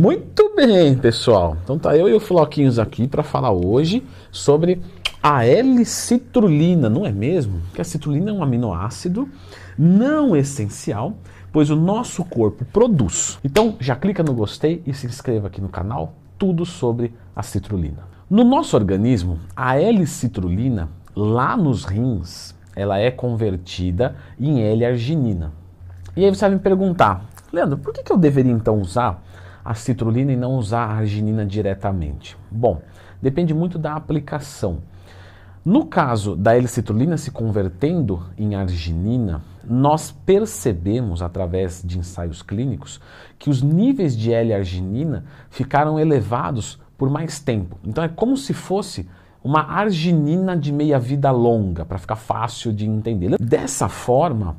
Muito bem, pessoal. Então tá eu e o Floquinhos aqui para falar hoje sobre a L-citrulina, não é mesmo? Que a citrulina é um aminoácido não essencial, pois o nosso corpo produz. Então já clica no gostei e se inscreva aqui no canal, tudo sobre a citrulina. No nosso organismo, a L-citrulina, lá nos rins, ela é convertida em L-arginina. E aí você vai me perguntar, Leandro, por que, que eu deveria então usar a citrulina e não usar a arginina diretamente? Bom, depende muito da aplicação. No caso da L-citrulina se convertendo em arginina, nós percebemos através de ensaios clínicos que os níveis de L-arginina ficaram elevados por mais tempo. Então é como se fosse uma arginina de meia-vida longa, para ficar fácil de entender. Dessa forma,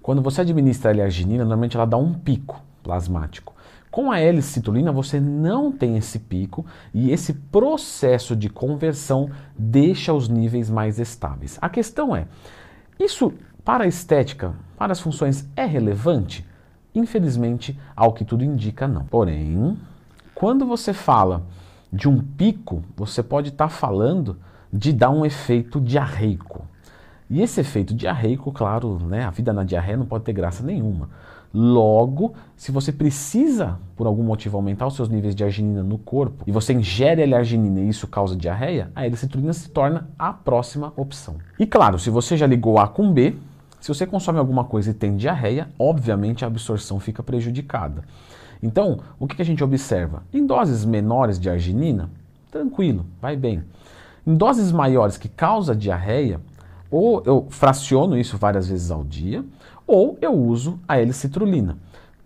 quando você administra L-arginina, normalmente ela dá um pico plasmático. Com a L-citulina você não tem esse pico e esse processo de conversão deixa os níveis mais estáveis. A questão é, isso para a estética, para as funções é relevante? Infelizmente, ao que tudo indica, não. Porém, quando você fala de um pico, você pode estar tá falando de dar um efeito diarreico. E esse efeito diarreico, claro, né, a vida na diarreia não pode ter graça nenhuma. Logo, se você precisa, por algum motivo, aumentar os seus níveis de arginina no corpo e você ingere a arginina e isso causa diarreia, a L-citrulina se torna a próxima opção. E claro, se você já ligou A com B, se você consome alguma coisa e tem diarreia, obviamente a absorção fica prejudicada. Então, o que a gente observa? Em doses menores de arginina, tranquilo, vai bem. Em doses maiores que causa diarreia, ou eu fraciono isso várias vezes ao dia, ou eu uso a L-citrulina.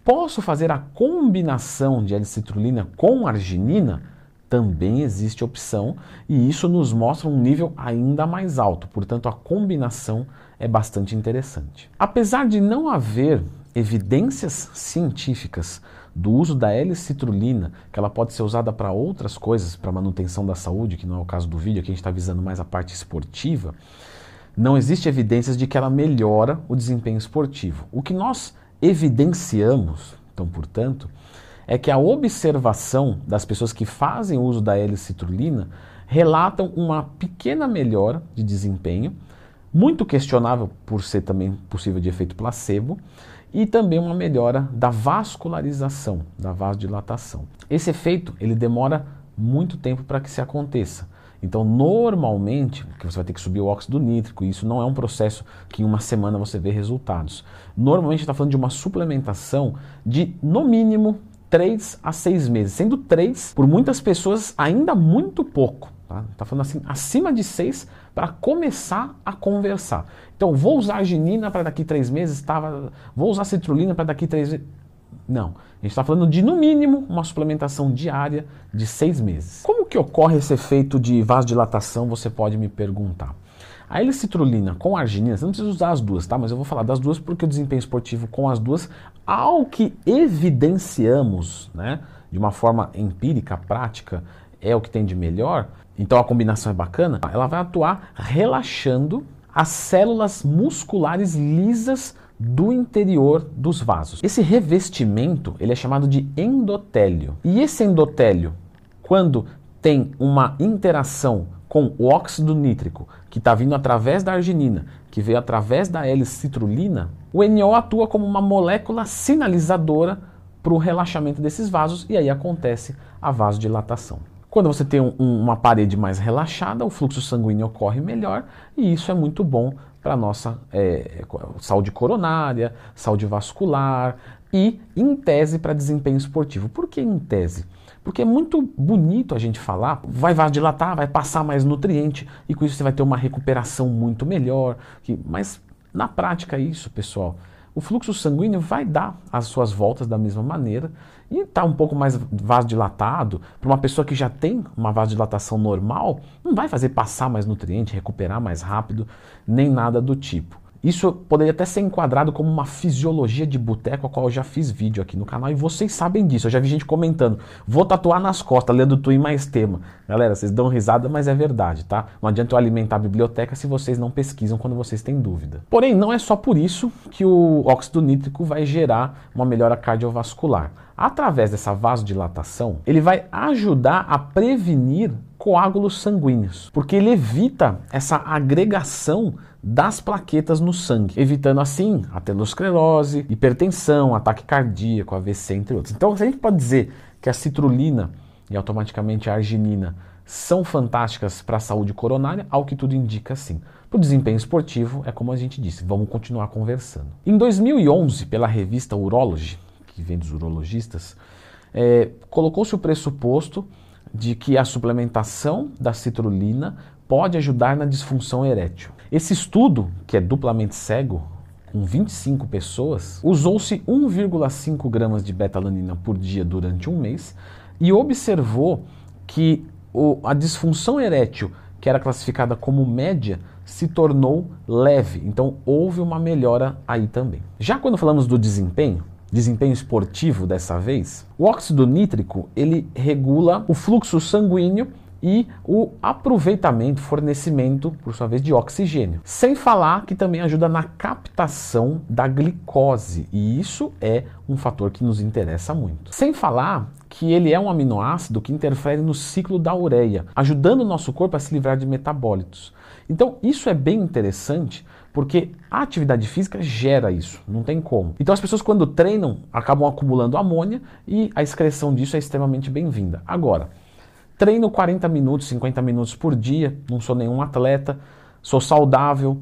Posso fazer a combinação de L-citrulina com arginina? Também existe opção e isso nos mostra um nível ainda mais alto, portanto a combinação é bastante interessante. Apesar de não haver evidências científicas do uso da L-citrulina, que ela pode ser usada para outras coisas, para manutenção da saúde, que não é o caso do vídeo, aqui a gente está visando mais a parte esportiva, não existe evidências de que ela melhora o desempenho esportivo. O que nós evidenciamos, então, portanto, é que a observação das pessoas que fazem uso da L-citrulina relatam uma pequena melhora de desempenho, muito questionável por ser também possível de efeito placebo, e também uma melhora da vascularização, da vasodilatação. Esse efeito ele demora muito tempo para que se aconteça. Então, normalmente, que você vai ter que subir o óxido nítrico, e isso não é um processo que em uma semana você vê resultados. Normalmente está falando de uma suplementação de, no mínimo, 3 a 6 meses, sendo 3, por muitas pessoas, ainda muito pouco. Está tá falando assim, acima de 6 para começar a conversar. Então, vou usar arginina para daqui 3 meses, tava, vou usar citrulina para daqui 3 meses. Não, a gente está falando de, no mínimo, uma suplementação diária de 6 meses. Como que ocorre esse efeito de vasodilatação, você pode me perguntar. A L-citrulina com arginina, você não precisa usar as duas, tá? Mas eu vou falar das duas porque o desempenho esportivo com as duas, ao que evidenciamos, né, de uma forma empírica, prática, é o que tem de melhor, então a combinação é bacana, ela vai atuar relaxando as células musculares lisas do interior dos vasos. Esse revestimento, ele é chamado de endotélio. E esse endotélio, quando tem uma interação com o óxido nítrico, que está vindo através da arginina, que veio através da L-citrulina, o NO atua como uma molécula sinalizadora para o relaxamento desses vasos e aí acontece a vasodilatação. Quando você tem um, uma parede mais relaxada, o fluxo sanguíneo ocorre melhor e isso é muito bom para nossa é, saúde coronária, saúde vascular e, em tese, para desempenho esportivo. Por que em tese? Porque é muito bonito a gente falar, vai vasodilatar, vai passar mais nutriente e com isso você vai ter uma recuperação muito melhor. Que, mas na prática, isso, pessoal, o fluxo sanguíneo vai dar as suas voltas da mesma maneira e está um pouco mais vasodilatado, para uma pessoa que já tem uma vasodilatação normal, não vai fazer passar mais nutriente, recuperar mais rápido, nem nada do tipo. Isso poderia até ser enquadrado como uma fisiologia de boteco, a qual eu já fiz vídeo aqui no canal e vocês sabem disso. Eu já vi gente comentando: vou tatuar nas costas, lendo em mais tema. Galera, vocês dão risada, mas é verdade, tá? Não adianta eu alimentar a biblioteca se vocês não pesquisam quando vocês têm dúvida. Porém, não é só por isso que o óxido nítrico vai gerar uma melhora cardiovascular. Através dessa vasodilatação, ele vai ajudar a prevenir coágulos sanguíneos, porque ele evita essa agregação das plaquetas no sangue, evitando assim aterosclerose, hipertensão, ataque cardíaco, AVC, entre outros. Então, a gente pode dizer que a citrulina e automaticamente a arginina são fantásticas para a saúde coronária, ao que tudo indica sim. Para o desempenho esportivo, é como a gente disse, vamos continuar conversando. Em 2011, pela revista Urology, que vem dos urologistas, é, colocou-se o pressuposto de que a suplementação da citrulina pode ajudar na disfunção erétil. Esse estudo, que é duplamente cego, com 25 pessoas, usou-se 1,5 gramas de betalanina por dia durante um mês e observou que o, a disfunção erétil, que era classificada como média, se tornou leve. Então houve uma melhora aí também. Já quando falamos do desempenho, desempenho esportivo dessa vez, o óxido nítrico ele regula o fluxo sanguíneo e o aproveitamento, fornecimento, por sua vez, de oxigênio. Sem falar que também ajuda na captação da glicose, e isso é um fator que nos interessa muito. Sem falar que ele é um aminoácido que interfere no ciclo da ureia, ajudando o nosso corpo a se livrar de metabólitos. Então, isso é bem interessante porque a atividade física gera isso, não tem como. Então, as pessoas, quando treinam, acabam acumulando amônia e a excreção disso é extremamente bem-vinda. Agora, treino 40 minutos, 50 minutos por dia, não sou nenhum atleta, sou saudável.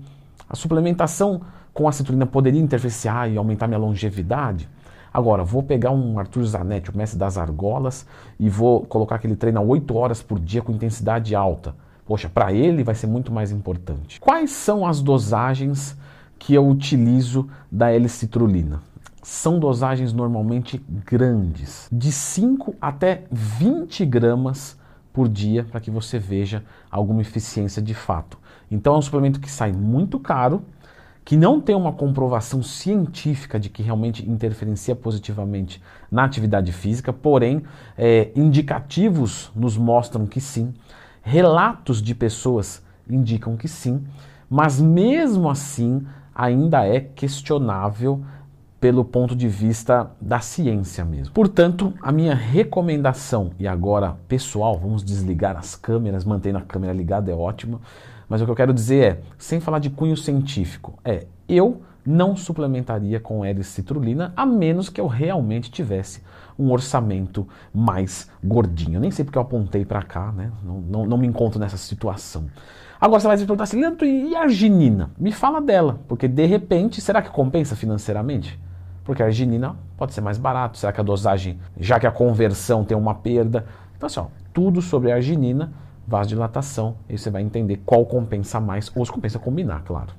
A suplementação com a citrulina poderia interferenciar e aumentar minha longevidade? Agora, vou pegar um Arthur Zanetti, o mestre das argolas, e vou colocar que ele treina 8 horas por dia com intensidade alta. Poxa, para ele vai ser muito mais importante. Quais são as dosagens que eu utilizo da L-citrulina? São dosagens normalmente grandes, de 5 até 20 gramas por dia, para que você veja alguma eficiência de fato. Então é um suplemento que sai muito caro, que não tem uma comprovação científica de que realmente interferencia positivamente na atividade física, porém, é, indicativos nos mostram que sim, relatos de pessoas indicam que sim, mas mesmo assim ainda é questionável pelo ponto de vista da ciência mesmo. Portanto, a minha recomendação, e agora pessoal, vamos desligar as câmeras, mantendo a câmera ligada é ótimo, mas o que eu quero dizer é, sem falar de cunho científico, é eu não suplementaria com L-citrulina a menos que eu realmente tivesse um orçamento mais gordinho. Nem sei porque eu apontei para cá, né? Não, não, não, me encontro nessa situação. Agora você vai se perguntar assim, Leandro, e a arginina? Me fala dela, porque de repente, será que compensa financeiramente? Porque a arginina pode ser mais barato. Será que a dosagem, já que a conversão tem uma perda? Então, assim, ó, tudo sobre a arginina, vasodilatação, aí você vai entender qual compensa mais, ou se compensa combinar, claro.